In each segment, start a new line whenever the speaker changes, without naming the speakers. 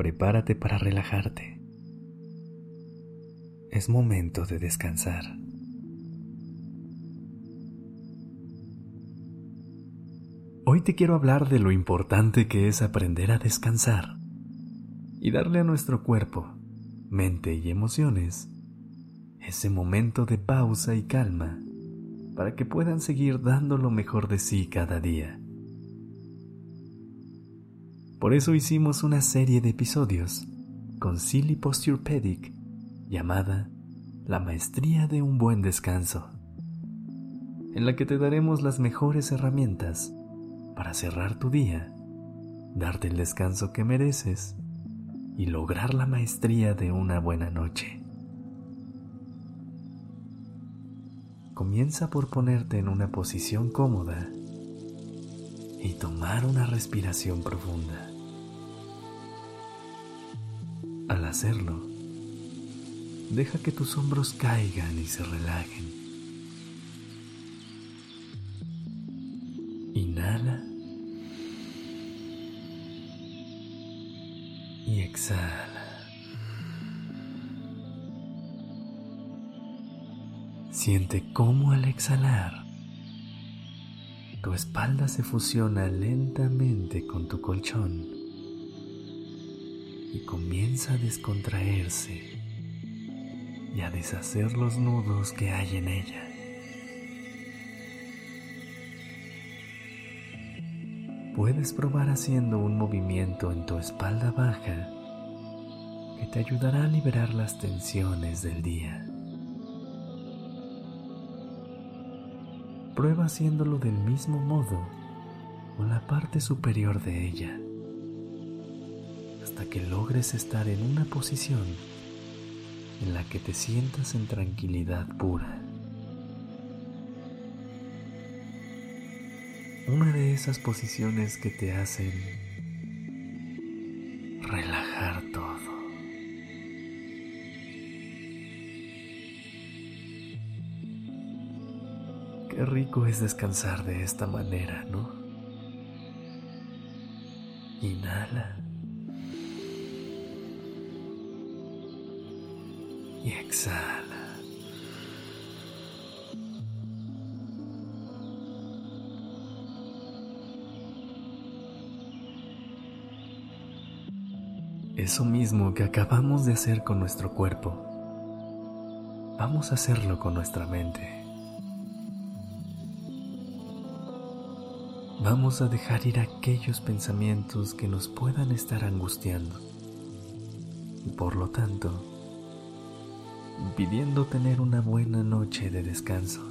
Prepárate para relajarte. Es momento de descansar. Hoy te quiero hablar de lo importante que es aprender a descansar y darle a nuestro cuerpo, mente y emociones ese momento de pausa y calma para que puedan seguir dando lo mejor de sí cada día. Por eso hicimos una serie de episodios con Silly Posturepedic llamada La Maestría de un Buen Descanso, en la que te daremos las mejores herramientas para cerrar tu día, darte el descanso que mereces y lograr la maestría de una buena noche. Comienza por ponerte en una posición cómoda y tomar una respiración profunda. Al hacerlo, deja que tus hombros caigan y se relajen. Inhala y exhala. Siente cómo al exhalar tu espalda se fusiona lentamente con tu colchón y comienza a descontraerse y a deshacer los nudos que hay en ella. Puedes probar haciendo un movimiento en tu espalda baja que te ayudará a liberar las tensiones del día. Prueba haciéndolo del mismo modo con la parte superior de ella hasta que logres estar en una posición en la que te sientas en tranquilidad pura. Una de esas posiciones que te hacen relajar todo. Qué rico es descansar de esta manera, ¿no? Inhala. Y exhala. Eso mismo que acabamos de hacer con nuestro cuerpo, vamos a hacerlo con nuestra mente. Vamos a dejar ir aquellos pensamientos que nos puedan estar angustiando. Y por lo tanto, pidiendo tener una buena noche de descanso.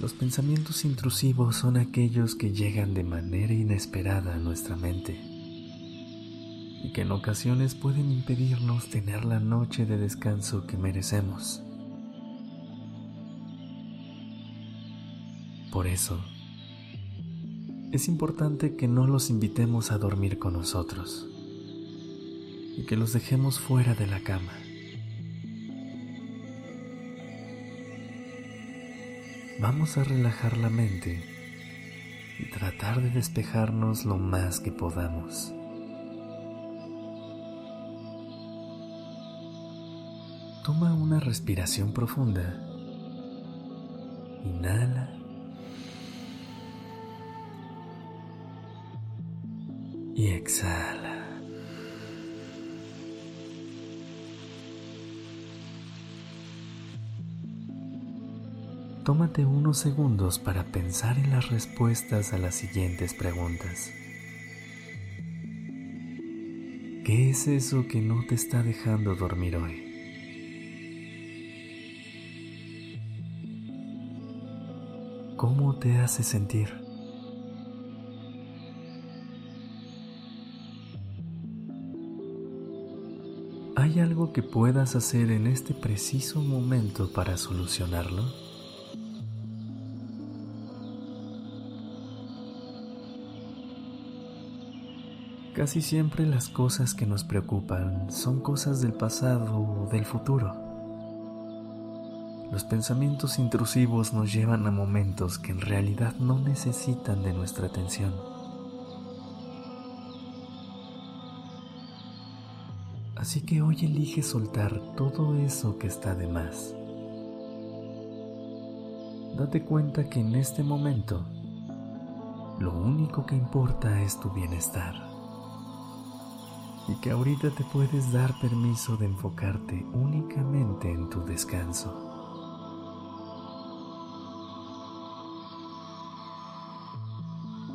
Los pensamientos intrusivos son aquellos que llegan de manera inesperada a nuestra mente y que en ocasiones pueden impedirnos tener la noche de descanso que merecemos. Por eso, es importante que no los invitemos a dormir con nosotros y que los dejemos fuera de la cama. Vamos a relajar la mente y tratar de despejarnos lo más que podamos. Toma una respiración profunda. Inhala. Y exhala. tómate unos segundos para pensar en las respuestas a las siguientes preguntas. ¿Qué es eso que no te está dejando dormir hoy? ¿Cómo te hace sentir? ¿Hay algo que puedas hacer en este preciso momento para solucionarlo? Casi siempre las cosas que nos preocupan son cosas del pasado o del futuro. Los pensamientos intrusivos nos llevan a momentos que en realidad no necesitan de nuestra atención. Así que hoy elige soltar todo eso que está de más. Date cuenta que en este momento lo único que importa es tu bienestar y que ahorita te puedes dar permiso de enfocarte únicamente en tu descanso.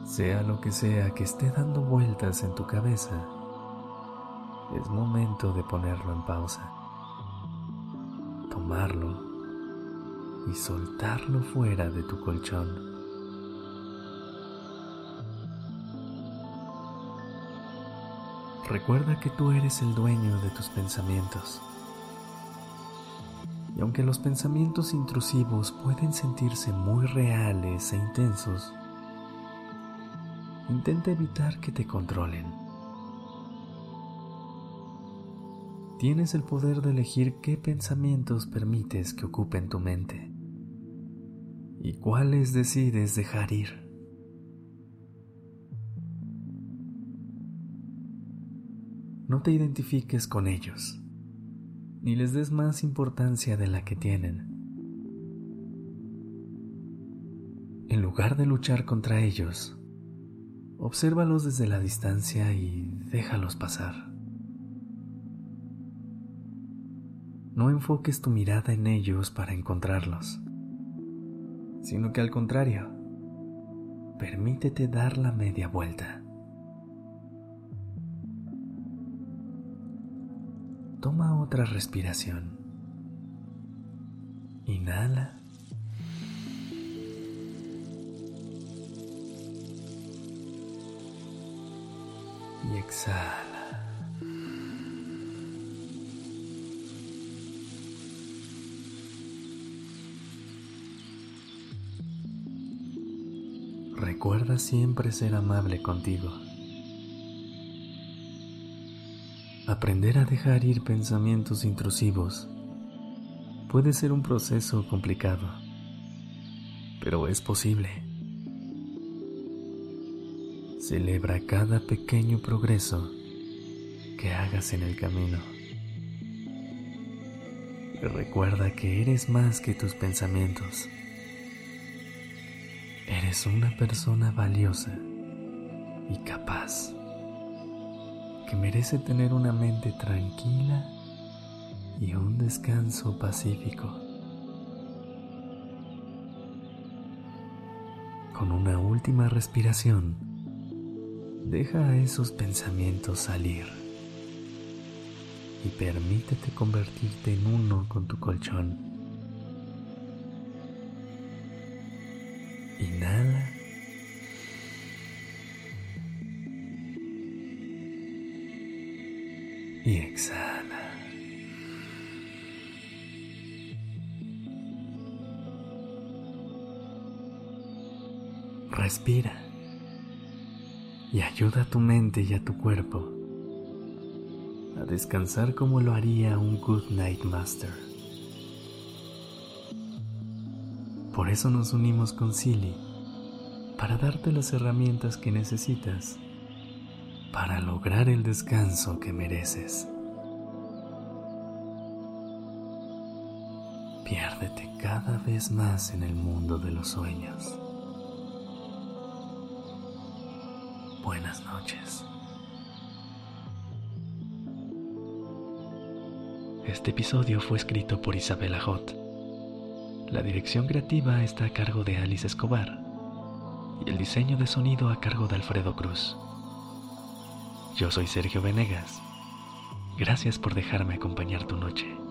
Sea lo que sea que esté dando vueltas en tu cabeza, es momento de ponerlo en pausa, tomarlo y soltarlo fuera de tu colchón. Recuerda que tú eres el dueño de tus pensamientos. Y aunque los pensamientos intrusivos pueden sentirse muy reales e intensos, intenta evitar que te controlen. Tienes el poder de elegir qué pensamientos permites que ocupen tu mente y cuáles decides dejar ir. No te identifiques con ellos, ni les des más importancia de la que tienen. En lugar de luchar contra ellos, obsérvalos desde la distancia y déjalos pasar. No enfoques tu mirada en ellos para encontrarlos, sino que al contrario, permítete dar la media vuelta. Toma otra respiración. Inhala. Y exhala. Recuerda siempre ser amable contigo. Aprender a dejar ir pensamientos intrusivos puede ser un proceso complicado, pero es posible. Celebra cada pequeño progreso que hagas en el camino. Recuerda que eres más que tus pensamientos. Eres una persona valiosa y capaz merece tener una mente tranquila y un descanso pacífico. Con una última respiración, deja a esos pensamientos salir y permítete convertirte en uno con tu colchón. Inhala y exhala. Respira y ayuda a tu mente y a tu cuerpo a descansar como lo haría un Good Night Master. Por eso nos unimos con Silly para darte las herramientas que necesitas para lograr el descanso que mereces. Piérdete cada vez más en el mundo de los sueños. Buenas noches. Este episodio fue escrito por Isabela Hot. La dirección creativa está a cargo de Alice Escobar y el diseño de sonido a cargo de Alfredo Cruz. Yo soy Sergio Venegas. Gracias por dejarme acompañar tu noche.